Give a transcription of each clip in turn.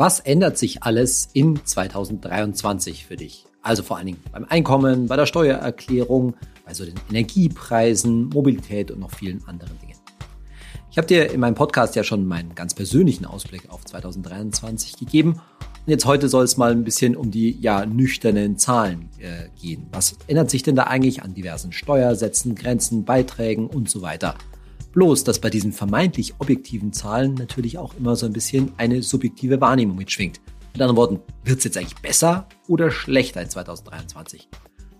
Was ändert sich alles in 2023 für dich? Also vor allen Dingen beim Einkommen, bei der Steuererklärung, bei so den Energiepreisen, Mobilität und noch vielen anderen Dingen. Ich habe dir in meinem Podcast ja schon meinen ganz persönlichen Ausblick auf 2023 gegeben. Und jetzt heute soll es mal ein bisschen um die ja nüchternen Zahlen äh, gehen. Was ändert sich denn da eigentlich an diversen Steuersätzen, Grenzen, Beiträgen und so weiter? Bloß, dass bei diesen vermeintlich objektiven Zahlen natürlich auch immer so ein bisschen eine subjektive Wahrnehmung mitschwingt. Mit anderen Worten, wird es jetzt eigentlich besser oder schlechter in 2023?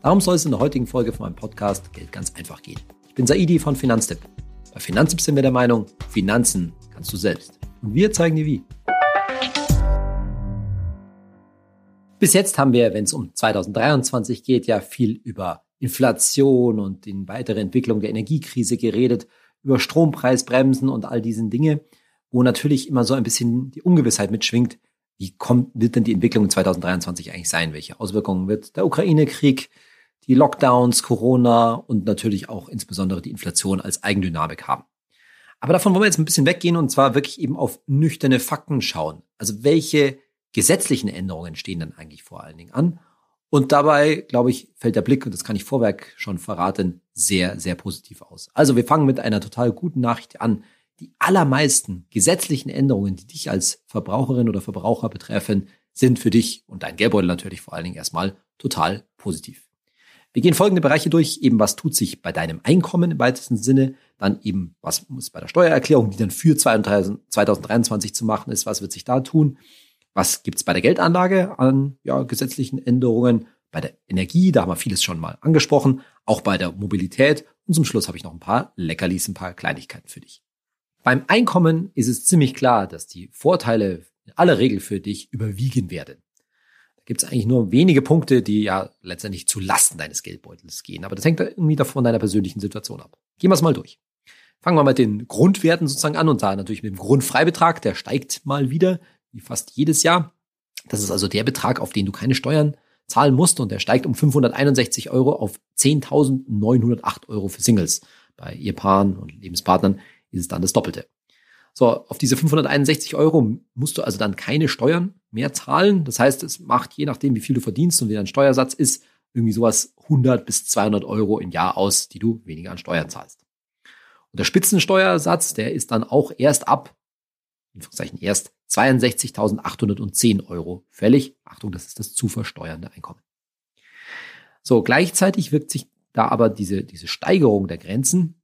Darum soll es in der heutigen Folge von meinem Podcast Geld ganz einfach gehen. Ich bin Saidi von Finanztipp. Bei Finanztipp sind wir der Meinung, Finanzen kannst du selbst. Und wir zeigen dir wie. Bis jetzt haben wir, wenn es um 2023 geht, ja viel über Inflation und die weitere Entwicklung der Energiekrise geredet über Strompreisbremsen und all diesen Dinge, wo natürlich immer so ein bisschen die Ungewissheit mitschwingt. Wie kommt, wird denn die Entwicklung in 2023 eigentlich sein? Welche Auswirkungen wird der Ukraine-Krieg, die Lockdowns, Corona und natürlich auch insbesondere die Inflation als Eigendynamik haben? Aber davon wollen wir jetzt ein bisschen weggehen und zwar wirklich eben auf nüchterne Fakten schauen. Also welche gesetzlichen Änderungen stehen dann eigentlich vor allen Dingen an und dabei, glaube ich, fällt der Blick, und das kann ich vorweg schon verraten, sehr, sehr positiv aus. Also wir fangen mit einer total guten Nachricht an. Die allermeisten gesetzlichen Änderungen, die dich als Verbraucherin oder Verbraucher betreffen, sind für dich und dein Geldbeutel natürlich vor allen Dingen erstmal total positiv. Wir gehen folgende Bereiche durch, eben was tut sich bei deinem Einkommen im weitesten Sinne, dann eben was muss bei der Steuererklärung, die dann für 2023 zu machen ist, was wird sich da tun, was gibt's bei der Geldanlage an ja, gesetzlichen Änderungen? Bei der Energie, da haben wir vieles schon mal angesprochen, auch bei der Mobilität. Und zum Schluss habe ich noch ein paar Leckerlis, ein paar Kleinigkeiten für dich. Beim Einkommen ist es ziemlich klar, dass die Vorteile in aller Regel für dich überwiegen werden. Da gibt es eigentlich nur wenige Punkte, die ja letztendlich zu Lasten deines Geldbeutels gehen. Aber das hängt irgendwie davon deiner persönlichen Situation ab. Gehen wir es mal durch. Fangen wir mit den Grundwerten sozusagen an und da natürlich mit dem Grundfreibetrag, der steigt mal wieder wie fast jedes Jahr. Das ist also der Betrag, auf den du keine Steuern zahlen musst und der steigt um 561 Euro auf 10.908 Euro für Singles. Bei Ehepaaren und Lebenspartnern ist es dann das Doppelte. So, auf diese 561 Euro musst du also dann keine Steuern mehr zahlen. Das heißt, es macht je nachdem, wie viel du verdienst und wie dein Steuersatz ist, irgendwie sowas 100 bis 200 Euro im Jahr aus, die du weniger an Steuern zahlst. Und der Spitzensteuersatz, der ist dann auch erst ab, in erst 62.810 Euro fällig. Achtung, das ist das zu versteuernde Einkommen. So, gleichzeitig wirkt sich da aber diese, diese Steigerung der Grenzen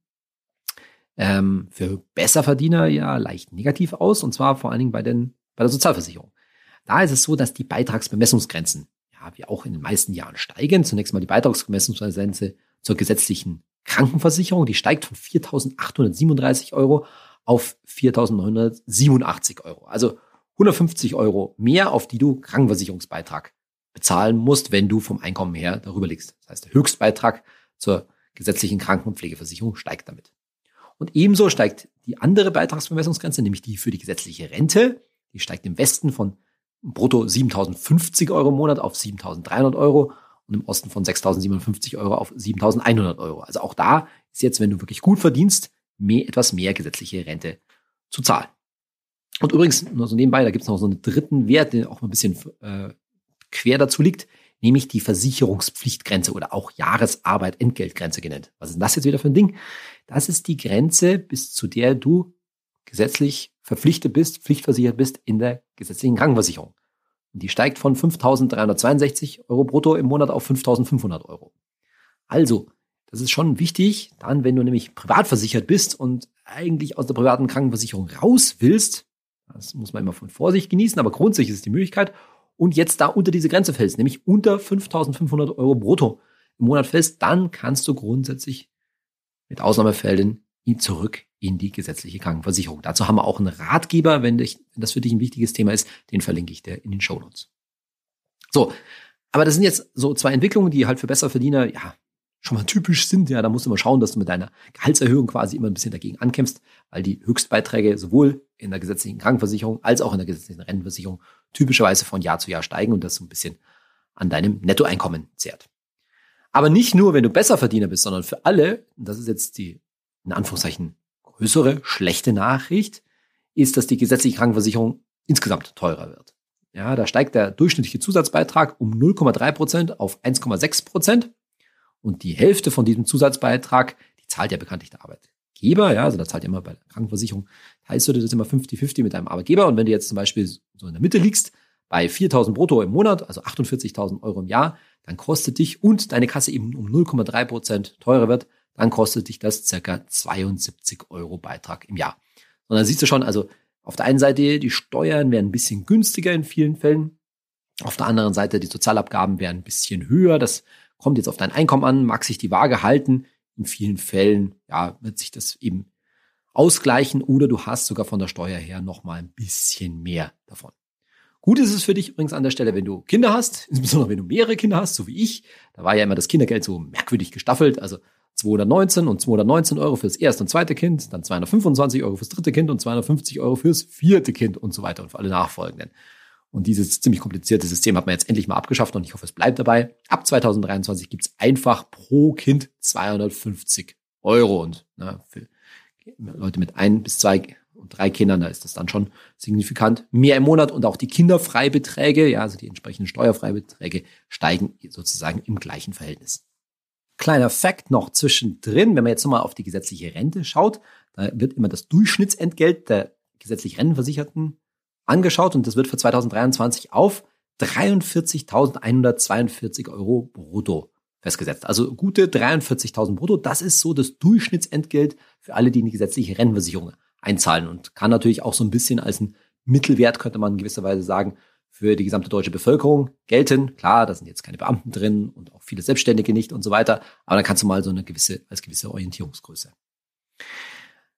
ähm, für Besserverdiener ja leicht negativ aus, und zwar vor allen Dingen bei, den, bei der Sozialversicherung. Da ist es so, dass die Beitragsbemessungsgrenzen, ja, wie auch in den meisten Jahren steigen. Zunächst mal die Beitragsbemessungsgrenze zur gesetzlichen Krankenversicherung, die steigt von 4.837 Euro auf 4.987 Euro. Also 150 Euro mehr, auf die du Krankenversicherungsbeitrag bezahlen musst, wenn du vom Einkommen her darüber liegst. Das heißt, der Höchstbeitrag zur gesetzlichen Kranken- und Pflegeversicherung steigt damit. Und ebenso steigt die andere Beitragsbemessungsgrenze, nämlich die für die gesetzliche Rente. Die steigt im Westen von brutto 7.050 Euro im Monat auf 7.300 Euro und im Osten von 6.057 Euro auf 7.100 Euro. Also auch da ist jetzt, wenn du wirklich gut verdienst, mehr, etwas mehr gesetzliche Rente zu zahlen. Und übrigens, nur so nebenbei, da gibt es noch so einen dritten Wert, der auch ein bisschen äh, quer dazu liegt, nämlich die Versicherungspflichtgrenze oder auch Jahresarbeit Entgeltgrenze genannt. Was ist das jetzt wieder für ein Ding? Das ist die Grenze, bis zu der du gesetzlich verpflichtet bist, pflichtversichert bist in der gesetzlichen Krankenversicherung. Und die steigt von 5.362 Euro brutto im Monat auf 5.500 Euro. Also, das ist schon wichtig, dann, wenn du nämlich privat versichert bist und eigentlich aus der privaten Krankenversicherung raus willst, das muss man immer von Vorsicht genießen, aber grundsätzlich ist es die Möglichkeit, und jetzt da unter diese Grenze fällst, nämlich unter 5500 Euro brutto im Monat fällst, dann kannst du grundsätzlich mit Ausnahmefällen ihn zurück in die gesetzliche Krankenversicherung. Dazu haben wir auch einen Ratgeber, wenn, dich, wenn das für dich ein wichtiges Thema ist, den verlinke ich dir in den Show Notes. So, aber das sind jetzt so zwei Entwicklungen, die halt für Besserverdiener, ja, schon mal typisch sind, ja, da musst du mal schauen, dass du mit deiner Gehaltserhöhung quasi immer ein bisschen dagegen ankämpfst, weil die Höchstbeiträge sowohl in der gesetzlichen Krankenversicherung als auch in der gesetzlichen Rentenversicherung typischerweise von Jahr zu Jahr steigen und das so ein bisschen an deinem Nettoeinkommen zehrt. Aber nicht nur, wenn du besser Verdiener bist, sondern für alle, und das ist jetzt die, in Anführungszeichen, größere, schlechte Nachricht, ist, dass die gesetzliche Krankenversicherung insgesamt teurer wird. Ja, da steigt der durchschnittliche Zusatzbeitrag um 0,3 Prozent auf 1,6 Prozent. Und die Hälfte von diesem Zusatzbeitrag, die zahlt ja bekanntlich der Arbeitgeber. Ja, also da zahlt ja immer bei der Krankenversicherung, heißt du das immer 50-50 mit deinem Arbeitgeber. Und wenn du jetzt zum Beispiel so in der Mitte liegst, bei 4.000 brutto im Monat, also 48.000 Euro im Jahr, dann kostet dich und deine Kasse eben um 0,3 Prozent teurer wird, dann kostet dich das circa 72 Euro Beitrag im Jahr. Und dann siehst du schon, also auf der einen Seite, die Steuern werden ein bisschen günstiger in vielen Fällen. Auf der anderen Seite, die Sozialabgaben werden ein bisschen höher. Das kommt jetzt auf dein Einkommen an, mag sich die Waage halten. In vielen Fällen, ja, wird sich das eben ausgleichen oder du hast sogar von der Steuer her nochmal ein bisschen mehr davon. Gut ist es für dich übrigens an der Stelle, wenn du Kinder hast, insbesondere wenn du mehrere Kinder hast, so wie ich. Da war ja immer das Kindergeld so merkwürdig gestaffelt. Also 219 und 219 Euro fürs erste und zweite Kind, dann 225 Euro fürs dritte Kind und 250 Euro fürs vierte Kind und so weiter und für alle nachfolgenden. Und dieses ziemlich komplizierte System hat man jetzt endlich mal abgeschafft und ich hoffe, es bleibt dabei. Ab 2023 gibt's einfach pro Kind 250 Euro und na, für Leute mit ein bis zwei und drei Kindern, da ist das dann schon signifikant mehr im Monat und auch die Kinderfreibeträge, ja, also die entsprechenden Steuerfreibeträge steigen sozusagen im gleichen Verhältnis. Kleiner Fakt noch zwischendrin, wenn man jetzt nochmal auf die gesetzliche Rente schaut, da wird immer das Durchschnittsentgelt der gesetzlich Rentenversicherten angeschaut und das wird für 2023 auf 43.142 Euro brutto festgesetzt. Also gute 43.000 brutto, das ist so das Durchschnittsentgelt für alle, die in die gesetzliche Rentenversicherung einzahlen und kann natürlich auch so ein bisschen als ein Mittelwert, könnte man in gewisser Weise sagen, für die gesamte deutsche Bevölkerung gelten. Klar, da sind jetzt keine Beamten drin und auch viele Selbstständige nicht und so weiter, aber dann kannst du mal so eine gewisse, als gewisse Orientierungsgröße.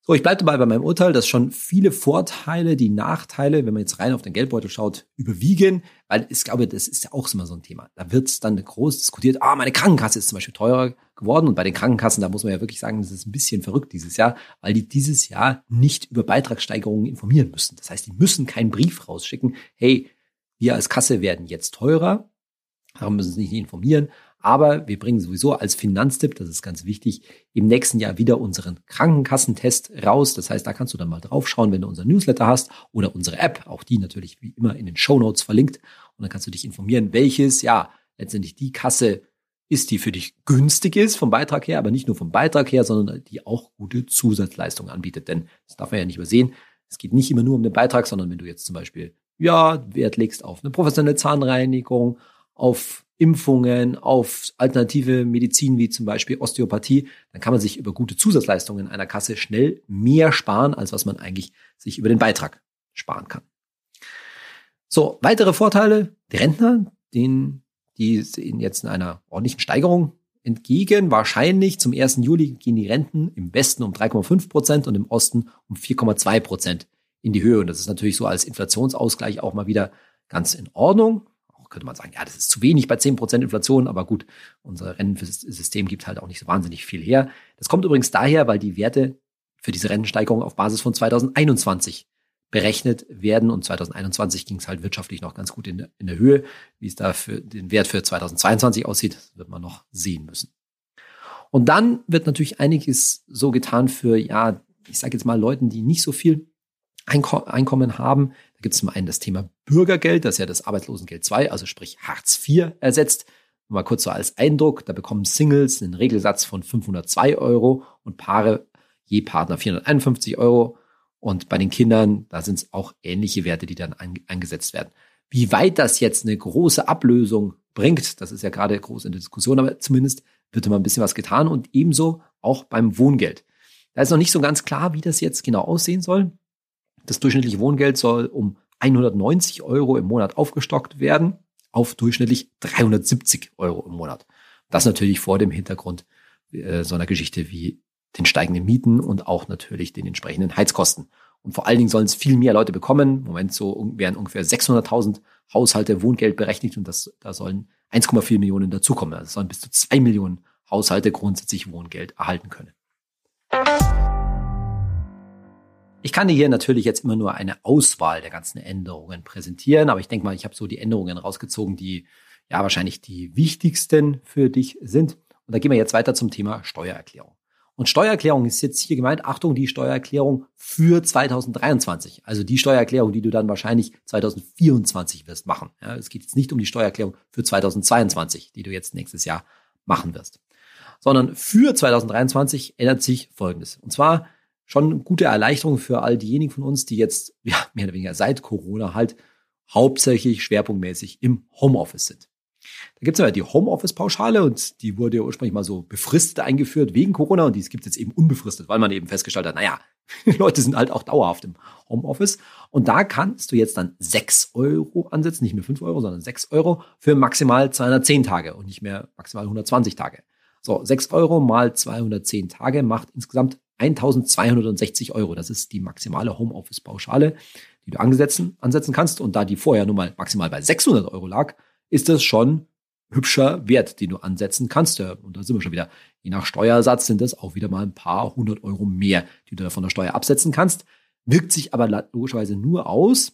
So, ich bleibe dabei bei meinem Urteil, dass schon viele Vorteile, die Nachteile, wenn man jetzt rein auf den Geldbeutel schaut, überwiegen, weil ich glaube, das ist ja auch immer so ein Thema. Da wird dann groß diskutiert, ah, meine Krankenkasse ist zum Beispiel teurer geworden und bei den Krankenkassen, da muss man ja wirklich sagen, das ist ein bisschen verrückt dieses Jahr, weil die dieses Jahr nicht über Beitragssteigerungen informieren müssen. Das heißt, die müssen keinen Brief rausschicken, hey, wir als Kasse werden jetzt teurer, darum müssen Sie nicht informieren, aber wir bringen sowieso als Finanztipp, das ist ganz wichtig, im nächsten Jahr wieder unseren Krankenkassentest raus. Das heißt, da kannst du dann mal draufschauen, wenn du unser Newsletter hast oder unsere App, auch die natürlich wie immer in den Show Notes verlinkt. Und dann kannst du dich informieren, welches, ja, letztendlich die Kasse ist, die für dich günstig ist vom Beitrag her, aber nicht nur vom Beitrag her, sondern die auch gute Zusatzleistungen anbietet. Denn das darf man ja nicht übersehen. Es geht nicht immer nur um den Beitrag, sondern wenn du jetzt zum Beispiel ja, Wert legst auf eine professionelle Zahnreinigung, auf Impfungen, auf alternative Medizin wie zum Beispiel Osteopathie, dann kann man sich über gute Zusatzleistungen in einer Kasse schnell mehr sparen, als was man eigentlich sich über den Beitrag sparen kann. So, weitere Vorteile. Die Rentner, denen, die sehen jetzt in einer ordentlichen Steigerung entgegen. Wahrscheinlich zum 1. Juli gehen die Renten im Westen um 3,5 Prozent und im Osten um 4,2 Prozent in die Höhe. Und das ist natürlich so als Inflationsausgleich auch mal wieder ganz in Ordnung. Könnte man sagen, ja, das ist zu wenig bei 10% Inflation, aber gut, unser Rentensystem gibt halt auch nicht so wahnsinnig viel her. Das kommt übrigens daher, weil die Werte für diese Rentensteigerung auf Basis von 2021 berechnet werden. Und 2021 ging es halt wirtschaftlich noch ganz gut in der, in der Höhe. Wie es da für den Wert für 2022 aussieht, wird man noch sehen müssen. Und dann wird natürlich einiges so getan für, ja, ich sage jetzt mal Leuten, die nicht so viel Einkommen haben. Da gibt es zum einen das Thema Bürgergeld, das ja das Arbeitslosengeld 2, also sprich Hartz IV ersetzt. Mal kurz so als Eindruck, da bekommen Singles einen Regelsatz von 502 Euro und Paare je Partner 451 Euro. Und bei den Kindern, da sind es auch ähnliche Werte, die dann eingesetzt werden. Wie weit das jetzt eine große Ablösung bringt, das ist ja gerade groß in der Diskussion, aber zumindest wird immer ein bisschen was getan und ebenso auch beim Wohngeld. Da ist noch nicht so ganz klar, wie das jetzt genau aussehen soll. Das durchschnittliche Wohngeld soll um 190 Euro im Monat aufgestockt werden auf durchschnittlich 370 Euro im Monat. Das natürlich vor dem Hintergrund äh, so einer Geschichte wie den steigenden Mieten und auch natürlich den entsprechenden Heizkosten. Und vor allen Dingen sollen es viel mehr Leute bekommen. Im Moment so werden ungefähr 600.000 Haushalte Wohngeld berechnet und das, da sollen 1,4 Millionen dazukommen. Also sollen bis zu zwei Millionen Haushalte grundsätzlich Wohngeld erhalten können. Ich kann dir hier natürlich jetzt immer nur eine Auswahl der ganzen Änderungen präsentieren, aber ich denke mal, ich habe so die Änderungen rausgezogen, die ja wahrscheinlich die wichtigsten für dich sind. Und da gehen wir jetzt weiter zum Thema Steuererklärung. Und Steuererklärung ist jetzt hier gemeint, Achtung, die Steuererklärung für 2023. Also die Steuererklärung, die du dann wahrscheinlich 2024 wirst machen. Ja, es geht jetzt nicht um die Steuererklärung für 2022, die du jetzt nächstes Jahr machen wirst. Sondern für 2023 ändert sich Folgendes. Und zwar schon gute Erleichterung für all diejenigen von uns, die jetzt ja, mehr oder weniger seit Corona halt hauptsächlich schwerpunktmäßig im Homeoffice sind. Da gibt es ja die Homeoffice-Pauschale und die wurde ja ursprünglich mal so befristet eingeführt wegen Corona und die gibt es jetzt eben unbefristet, weil man eben festgestellt hat, naja, die Leute sind halt auch dauerhaft im Homeoffice. Und da kannst du jetzt dann sechs Euro ansetzen, nicht mehr fünf Euro, sondern sechs Euro für maximal 210 Tage und nicht mehr maximal 120 Tage. So, sechs Euro mal 210 Tage macht insgesamt 1260 Euro. Das ist die maximale Homeoffice-Pauschale, die du ansetzen, ansetzen kannst. Und da die vorher nun mal maximal bei 600 Euro lag, ist das schon hübscher Wert, den du ansetzen kannst. Und da sind wir schon wieder. Je nach Steuersatz sind das auch wieder mal ein paar hundert Euro mehr, die du da von der Steuer absetzen kannst. Wirkt sich aber logischerweise nur aus,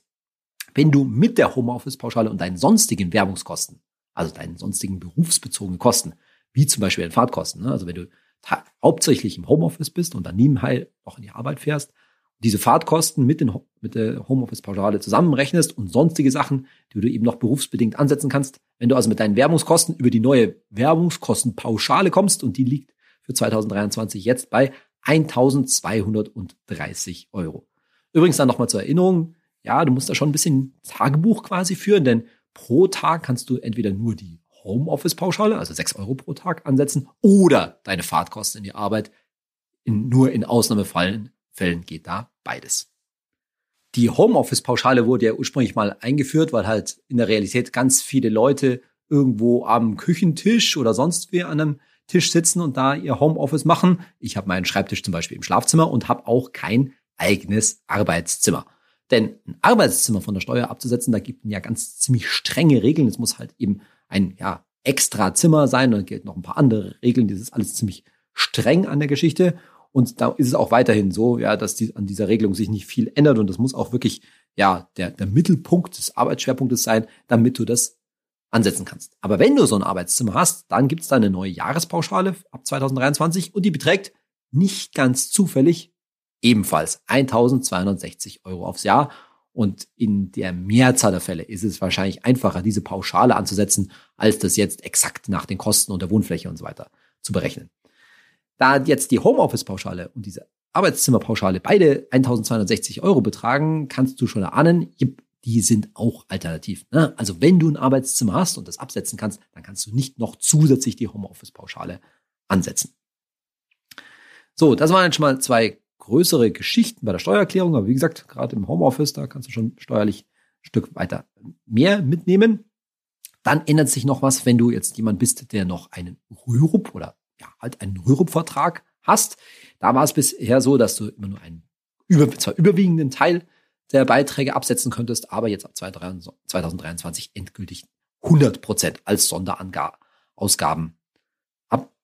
wenn du mit der Homeoffice-Pauschale und deinen sonstigen Werbungskosten, also deinen sonstigen berufsbezogenen Kosten, wie zum Beispiel den Fahrtkosten, ne? also wenn du hauptsächlich im Homeoffice bist und dann nebenbei auch in die Arbeit fährst, diese Fahrtkosten mit, den, mit der Homeoffice-Pauschale zusammenrechnest und sonstige Sachen, die du eben noch berufsbedingt ansetzen kannst. Wenn du also mit deinen Werbungskosten über die neue Werbungskostenpauschale kommst und die liegt für 2023 jetzt bei 1230 Euro. Übrigens dann nochmal zur Erinnerung, ja, du musst da schon ein bisschen Tagebuch quasi führen, denn pro Tag kannst du entweder nur die Homeoffice-Pauschale, also 6 Euro pro Tag ansetzen, oder deine Fahrtkosten in die Arbeit. In, nur in Ausnahmefällen Fällen geht da beides. Die Homeoffice-Pauschale wurde ja ursprünglich mal eingeführt, weil halt in der Realität ganz viele Leute irgendwo am Küchentisch oder sonst wie an einem Tisch sitzen und da ihr Homeoffice machen. Ich habe meinen Schreibtisch zum Beispiel im Schlafzimmer und habe auch kein eigenes Arbeitszimmer. Denn ein Arbeitszimmer von der Steuer abzusetzen, da gibt es ja ganz ziemlich strenge Regeln. Es muss halt eben ein ja, extra Zimmer sein. Dann gilt noch ein paar andere Regeln. Das ist alles ziemlich streng an der Geschichte. Und da ist es auch weiterhin so, ja, dass die, an dieser Regelung sich nicht viel ändert. Und das muss auch wirklich, ja, der, der Mittelpunkt des Arbeitsschwerpunktes sein, damit du das ansetzen kannst. Aber wenn du so ein Arbeitszimmer hast, dann gibt es da eine neue Jahrespauschale ab 2023 und die beträgt nicht ganz zufällig ebenfalls 1260 Euro aufs Jahr. Und in der Mehrzahl der Fälle ist es wahrscheinlich einfacher, diese Pauschale anzusetzen, als das jetzt exakt nach den Kosten und der Wohnfläche und so weiter zu berechnen. Da jetzt die Homeoffice-Pauschale und diese Arbeitszimmerpauschale beide 1260 Euro betragen, kannst du schon erahnen, die sind auch alternativ. Ne? Also wenn du ein Arbeitszimmer hast und das absetzen kannst, dann kannst du nicht noch zusätzlich die Homeoffice-Pauschale ansetzen. So, das waren jetzt schon mal zwei größere Geschichten bei der Steuererklärung, aber wie gesagt, gerade im Homeoffice, da kannst du schon steuerlich ein Stück weiter mehr mitnehmen. Dann ändert sich noch was, wenn du jetzt jemand bist, der noch einen Rürup oder ja, halt einen Rürup-Vertrag hast. Da war es bisher so, dass du immer nur einen über, zwar überwiegenden Teil der Beiträge absetzen könntest, aber jetzt ab 2023 endgültig 100 Prozent als Sonderausgaben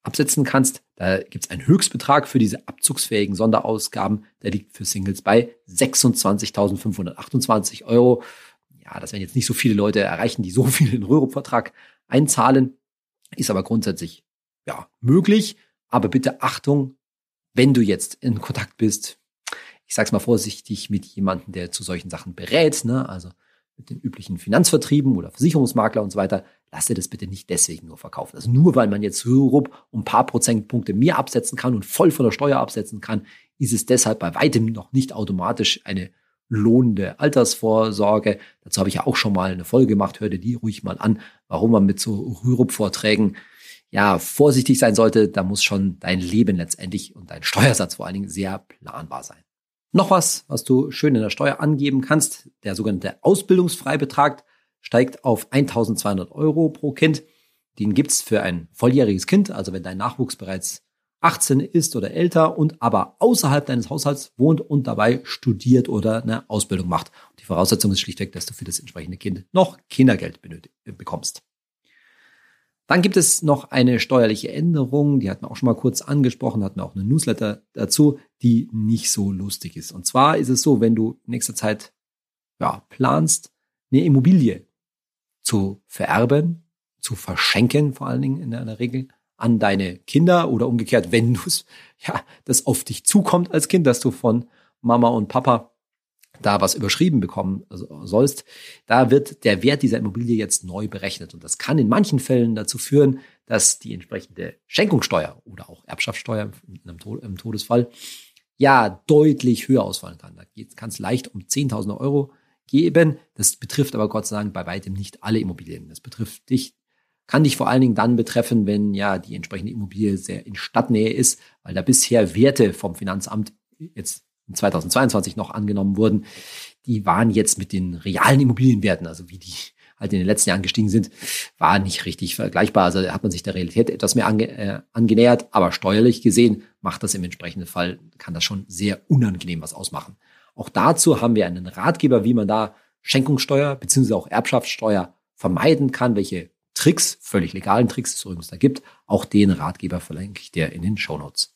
absetzen kannst. Da gibt es einen Höchstbetrag für diese abzugsfähigen Sonderausgaben. Der liegt für Singles bei 26.528 Euro. Ja, das werden jetzt nicht so viele Leute erreichen, die so viel in Rürup-Vertrag einzahlen. Ist aber grundsätzlich ja möglich. Aber bitte Achtung, wenn du jetzt in Kontakt bist, ich sag's mal vorsichtig, mit jemandem, der zu solchen Sachen berät, ne? also mit den üblichen Finanzvertrieben oder Versicherungsmakler und so weiter, lass dir das bitte nicht deswegen nur verkaufen. Also nur weil man jetzt Hörrup um ein paar Prozentpunkte mehr absetzen kann und voll von der Steuer absetzen kann, ist es deshalb bei weitem noch nicht automatisch eine lohnende Altersvorsorge. Dazu habe ich ja auch schon mal eine Folge gemacht, hör dir die ruhig mal an, warum man mit so Rürup-Vorträgen ja vorsichtig sein sollte. Da muss schon dein Leben letztendlich und dein Steuersatz vor allen Dingen sehr planbar sein. Noch was, was du schön in der Steuer angeben kannst, der sogenannte Ausbildungsfreibetrag steigt auf 1200 Euro pro Kind. Den gibt's für ein volljähriges Kind, also wenn dein Nachwuchs bereits 18 ist oder älter und aber außerhalb deines Haushalts wohnt und dabei studiert oder eine Ausbildung macht. Die Voraussetzung ist schlichtweg, dass du für das entsprechende Kind noch Kindergeld benötig, bekommst. Dann gibt es noch eine steuerliche Änderung, die hatten wir auch schon mal kurz angesprochen, hatten wir auch eine Newsletter dazu, die nicht so lustig ist. Und zwar ist es so, wenn du in nächster Zeit ja, planst, eine Immobilie zu vererben, zu verschenken, vor allen Dingen in der Regel an deine Kinder oder umgekehrt, wenn du ja, das auf dich zukommt als Kind, dass du von Mama und Papa da was überschrieben bekommen sollst, da wird der Wert dieser Immobilie jetzt neu berechnet. Und das kann in manchen Fällen dazu führen, dass die entsprechende Schenkungssteuer oder auch Erbschaftssteuer im Todesfall ja deutlich höher ausfallen kann. Da kann es leicht um 10.000 Euro geben. Das betrifft aber Gott sei Dank bei weitem nicht alle Immobilien. Das betrifft dich, kann dich vor allen Dingen dann betreffen, wenn ja die entsprechende Immobilie sehr in Stadtnähe ist, weil da bisher Werte vom Finanzamt jetzt 2022 noch angenommen wurden, die waren jetzt mit den realen Immobilienwerten, also wie die halt in den letzten Jahren gestiegen sind, war nicht richtig vergleichbar. Also hat man sich der Realität etwas mehr ange, äh, angenähert, aber steuerlich gesehen macht das im entsprechenden Fall, kann das schon sehr unangenehm was ausmachen. Auch dazu haben wir einen Ratgeber, wie man da Schenkungssteuer bzw. auch Erbschaftssteuer vermeiden kann, welche Tricks, völlig legalen Tricks es übrigens da gibt. Auch den Ratgeber verlinke ich dir in den Show Notes.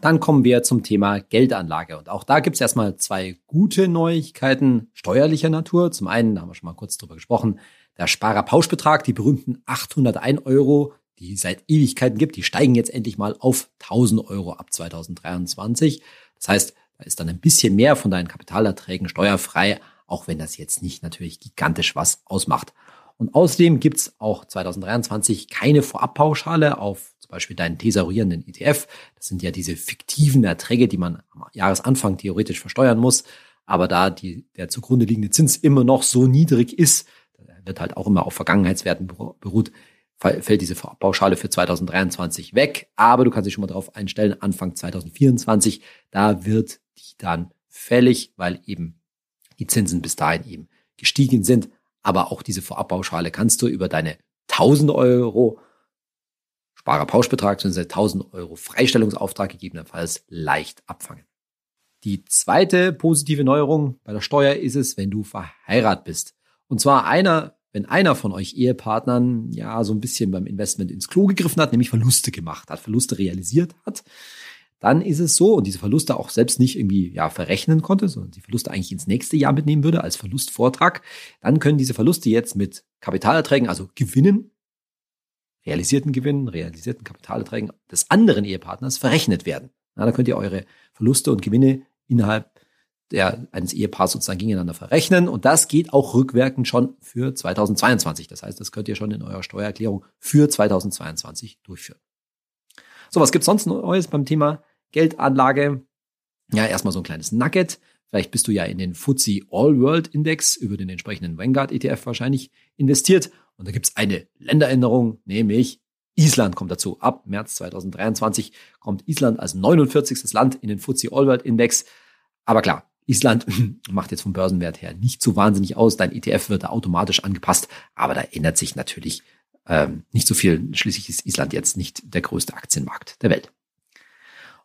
Dann kommen wir zum Thema Geldanlage. Und auch da gibt es erstmal zwei gute Neuigkeiten steuerlicher Natur. Zum einen, da haben wir schon mal kurz drüber gesprochen, der Sparerpauschbetrag, die berühmten 801 Euro, die es seit Ewigkeiten gibt, die steigen jetzt endlich mal auf 1000 Euro ab 2023. Das heißt, da ist dann ein bisschen mehr von deinen Kapitalerträgen steuerfrei, auch wenn das jetzt nicht natürlich gigantisch was ausmacht. Und außerdem gibt's auch 2023 keine Vorabpauschale auf zum Beispiel deinen tesorierenden ETF. Das sind ja diese fiktiven Erträge, die man am Jahresanfang theoretisch versteuern muss. Aber da die, der zugrunde liegende Zins immer noch so niedrig ist, wird halt auch immer auf Vergangenheitswerten beruht, fällt diese Pauschale für 2023 weg. Aber du kannst dich schon mal darauf einstellen, Anfang 2024, da wird die dann fällig, weil eben die Zinsen bis dahin eben gestiegen sind. Aber auch diese Vorabpauschale kannst du über deine 1000 Euro Sparerpauschbetrag, bzw. 1000 Euro Freistellungsauftrag gegebenenfalls leicht abfangen. Die zweite positive Neuerung bei der Steuer ist es, wenn du verheiratet bist. Und zwar einer, wenn einer von euch Ehepartnern ja so ein bisschen beim Investment ins Klo gegriffen hat, nämlich Verluste gemacht hat, Verluste realisiert hat, dann ist es so und diese Verluste auch selbst nicht irgendwie ja verrechnen konnte, sondern die Verluste eigentlich ins nächste Jahr mitnehmen würde als Verlustvortrag, dann können diese Verluste jetzt mit Kapitalerträgen, also Gewinnen realisierten Gewinnen, realisierten Kapitalerträgen des anderen Ehepartners verrechnet werden. Na, da könnt ihr eure Verluste und Gewinne innerhalb der, eines Ehepaars sozusagen gegeneinander verrechnen. Und das geht auch rückwirkend schon für 2022. Das heißt, das könnt ihr schon in eurer Steuererklärung für 2022 durchführen. So, was gibt's sonst Neues beim Thema Geldanlage? Ja, erstmal so ein kleines Nugget. Vielleicht bist du ja in den FTSE All World Index über den entsprechenden Vanguard ETF wahrscheinlich investiert und da gibt's eine Länderänderung, nämlich Island kommt dazu. Ab März 2023 kommt Island als 49. Land in den FTSE All World Index. Aber klar, Island macht jetzt vom Börsenwert her nicht so wahnsinnig aus. Dein ETF wird da automatisch angepasst, aber da ändert sich natürlich ähm, nicht so viel. Schließlich ist Island jetzt nicht der größte Aktienmarkt der Welt.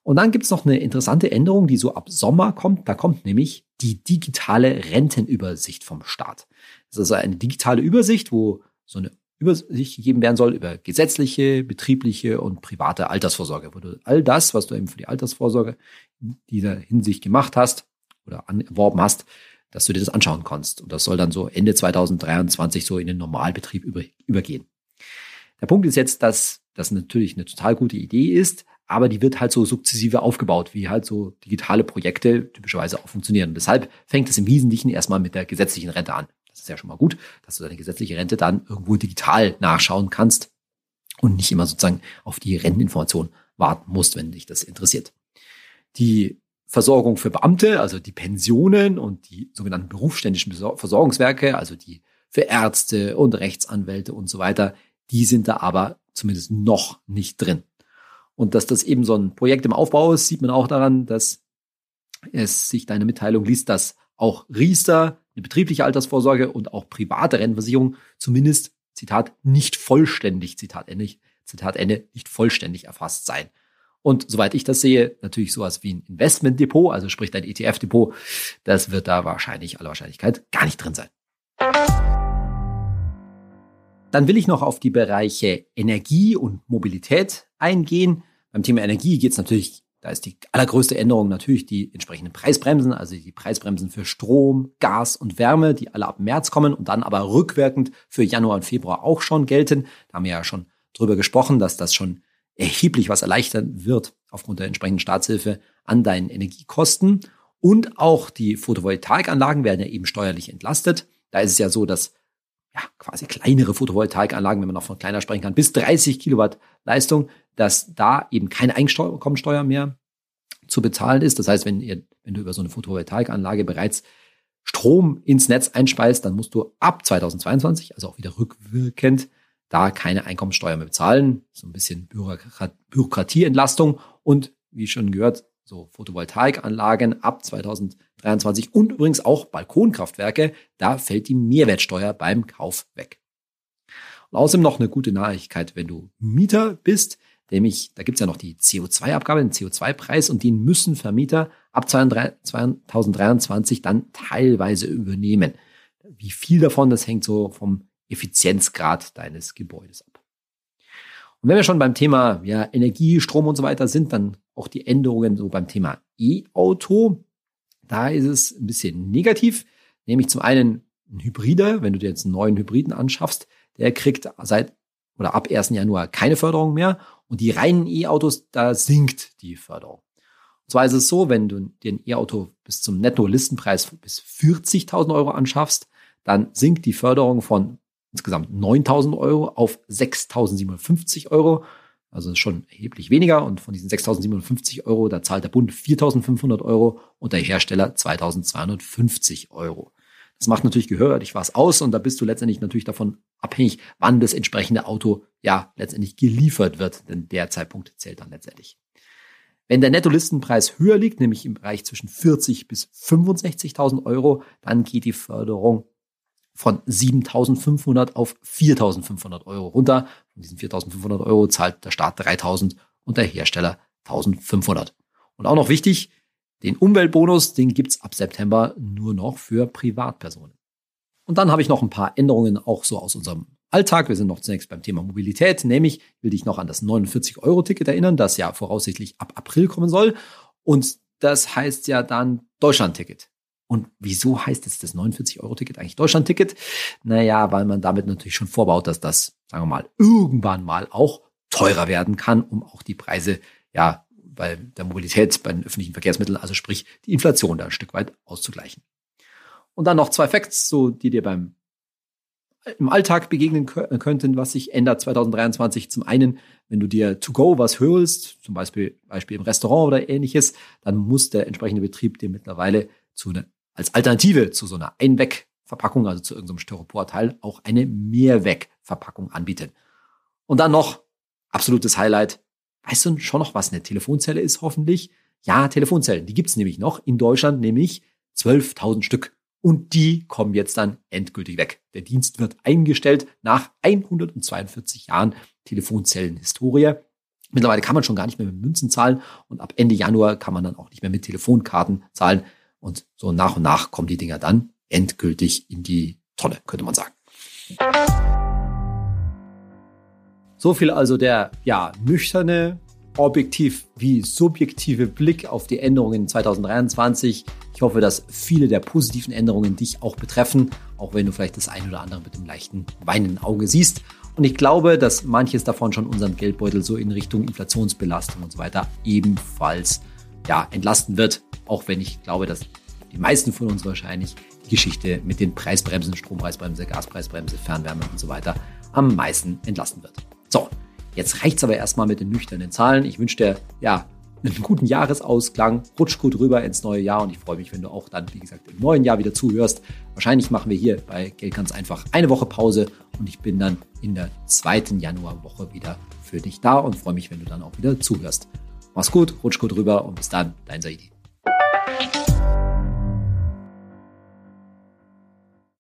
Und dann gibt's noch eine interessante Änderung, die so ab Sommer kommt. Da kommt nämlich die digitale Rentenübersicht vom Staat. Das ist also eine digitale Übersicht, wo so eine Übersicht gegeben werden soll über gesetzliche, betriebliche und private Altersvorsorge, wo du all das, was du eben für die Altersvorsorge in dieser Hinsicht gemacht hast oder erworben hast, dass du dir das anschauen kannst. Und das soll dann so Ende 2023 so in den Normalbetrieb über, übergehen. Der Punkt ist jetzt, dass das natürlich eine total gute Idee ist, aber die wird halt so sukzessive aufgebaut, wie halt so digitale Projekte typischerweise auch funktionieren. Und deshalb fängt es im Wesentlichen erstmal mit der gesetzlichen Rente an. Das ist ja schon mal gut, dass du deine gesetzliche Rente dann irgendwo digital nachschauen kannst und nicht immer sozusagen auf die Renteninformation warten musst, wenn dich das interessiert. Die Versorgung für Beamte, also die Pensionen und die sogenannten berufsständischen Versorgungswerke, also die für Ärzte und Rechtsanwälte und so weiter, die sind da aber zumindest noch nicht drin. Und dass das eben so ein Projekt im Aufbau ist, sieht man auch daran, dass es sich deine Mitteilung liest, dass auch Riester eine betriebliche Altersvorsorge und auch private Rentenversicherung zumindest, Zitat, nicht vollständig, Zitat Ende, Zitat Ende, nicht vollständig erfasst sein. Und soweit ich das sehe, natürlich sowas wie ein Investmentdepot, also sprich dein ETF-Depot, das wird da wahrscheinlich, aller Wahrscheinlichkeit, gar nicht drin sein. Dann will ich noch auf die Bereiche Energie und Mobilität eingehen. Beim Thema Energie geht es natürlich Da ist die allergrößte Änderung natürlich die entsprechenden Preisbremsen, also die Preisbremsen für Strom, Gas und Wärme, die alle ab März kommen und dann aber rückwirkend für Januar und Februar auch schon gelten. Da haben wir ja schon drüber gesprochen, dass das schon erheblich was erleichtern wird aufgrund der entsprechenden Staatshilfe an deinen Energiekosten. Und auch die Photovoltaikanlagen werden ja eben steuerlich entlastet. Da ist es ja so, dass ja, quasi kleinere Photovoltaikanlagen, wenn man auch von kleiner sprechen kann, bis 30 Kilowatt Leistung, dass da eben keine Einkommensteuer mehr zu bezahlen ist. Das heißt, wenn, ihr, wenn du über so eine Photovoltaikanlage bereits Strom ins Netz einspeist, dann musst du ab 2022, also auch wieder rückwirkend, da keine Einkommensteuer mehr bezahlen. So ein bisschen Bürokratieentlastung und wie schon gehört, so Photovoltaikanlagen ab 2023 und übrigens auch Balkonkraftwerke, da fällt die Mehrwertsteuer beim Kauf weg. Und außerdem noch eine gute Nachricht, wenn du Mieter bist, nämlich da gibt's ja noch die CO2-Abgabe, den CO2-Preis und den müssen Vermieter ab 2023 dann teilweise übernehmen. Wie viel davon, das hängt so vom Effizienzgrad deines Gebäudes ab. Und wenn wir schon beim Thema ja, Energie, Strom und so weiter sind, dann auch die Änderungen so beim Thema E-Auto. Da ist es ein bisschen negativ, nämlich zum einen ein Hybrider, wenn du dir jetzt einen neuen Hybriden anschaffst, der kriegt seit oder ab 1. Januar keine Förderung mehr und die reinen E-Autos, da sinkt die Förderung. Und zwar ist es so, wenn du dir ein E-Auto bis zum Netto-Listenpreis bis 40.000 Euro anschaffst, dann sinkt die Förderung von insgesamt 9.000 Euro auf 6.750 Euro. Also schon erheblich weniger. Und von diesen 6.750 Euro, da zahlt der Bund 4.500 Euro und der Hersteller 2.250 Euro. Das macht natürlich gehörig was aus und da bist du letztendlich natürlich davon abhängig, wann das entsprechende Auto ja letztendlich geliefert wird, denn der Zeitpunkt zählt dann letztendlich. Wenn der Nettolistenpreis höher liegt, nämlich im Bereich zwischen 40 bis 65.000 Euro, dann geht die Förderung von 7.500 auf 4.500 Euro runter. Von diesen 4.500 Euro zahlt der Staat 3.000 und der Hersteller 1.500. Und auch noch wichtig, den Umweltbonus, den gibt's ab September nur noch für Privatpersonen. Und dann habe ich noch ein paar Änderungen auch so aus unserem Alltag. Wir sind noch zunächst beim Thema Mobilität, nämlich will dich noch an das 49-Euro-Ticket erinnern, das ja voraussichtlich ab April kommen soll. Und das heißt ja dann Deutschland-Ticket. Und wieso heißt jetzt das 49-Euro-Ticket eigentlich Deutschland-Ticket? Naja, weil man damit natürlich schon vorbaut, dass das, sagen wir mal, irgendwann mal auch teurer werden kann, um auch die Preise, ja, bei der Mobilität, bei den öffentlichen Verkehrsmitteln, also sprich die Inflation da ein Stück weit auszugleichen. Und dann noch zwei Facts, so die dir beim im Alltag begegnen könnten, was sich ändert 2023. Zum einen, wenn du dir to go was holst, zum Beispiel, Beispiel im Restaurant oder ähnliches, dann muss der entsprechende Betrieb dir mittlerweile zu einer als Alternative zu so einer Einwegverpackung, also zu irgendeinem Styroporteil, auch eine Mehrwegverpackung anbieten. Und dann noch absolutes Highlight. Weißt du schon noch, was eine Telefonzelle ist, hoffentlich? Ja, Telefonzellen, die gibt's nämlich noch in Deutschland, nämlich 12.000 Stück. Und die kommen jetzt dann endgültig weg. Der Dienst wird eingestellt nach 142 Jahren Telefonzellenhistorie. Mittlerweile kann man schon gar nicht mehr mit Münzen zahlen und ab Ende Januar kann man dann auch nicht mehr mit Telefonkarten zahlen. Und so nach und nach kommen die Dinger dann endgültig in die Tonne, könnte man sagen. So viel also der, ja, nüchterne, objektiv wie subjektive Blick auf die Änderungen 2023. Ich hoffe, dass viele der positiven Änderungen dich auch betreffen, auch wenn du vielleicht das ein oder andere mit dem leichten weinenden Auge siehst. Und ich glaube, dass manches davon schon unseren Geldbeutel so in Richtung Inflationsbelastung und so weiter ebenfalls ja, entlasten wird. Auch wenn ich glaube, dass die meisten von uns wahrscheinlich die Geschichte mit den Preisbremsen, Strompreisbremse, Gaspreisbremse, Fernwärme und so weiter am meisten entlasten wird. So, jetzt reicht's aber erstmal mit den nüchternen Zahlen. Ich wünsche dir ja einen guten Jahresausklang, rutsch gut rüber ins neue Jahr und ich freue mich, wenn du auch dann, wie gesagt, im neuen Jahr wieder zuhörst. Wahrscheinlich machen wir hier bei Geld ganz einfach eine Woche Pause und ich bin dann in der zweiten Januarwoche wieder für dich da und freue mich, wenn du dann auch wieder zuhörst. Mach's gut, rutsch gut rüber und bis dann, dein Saidi.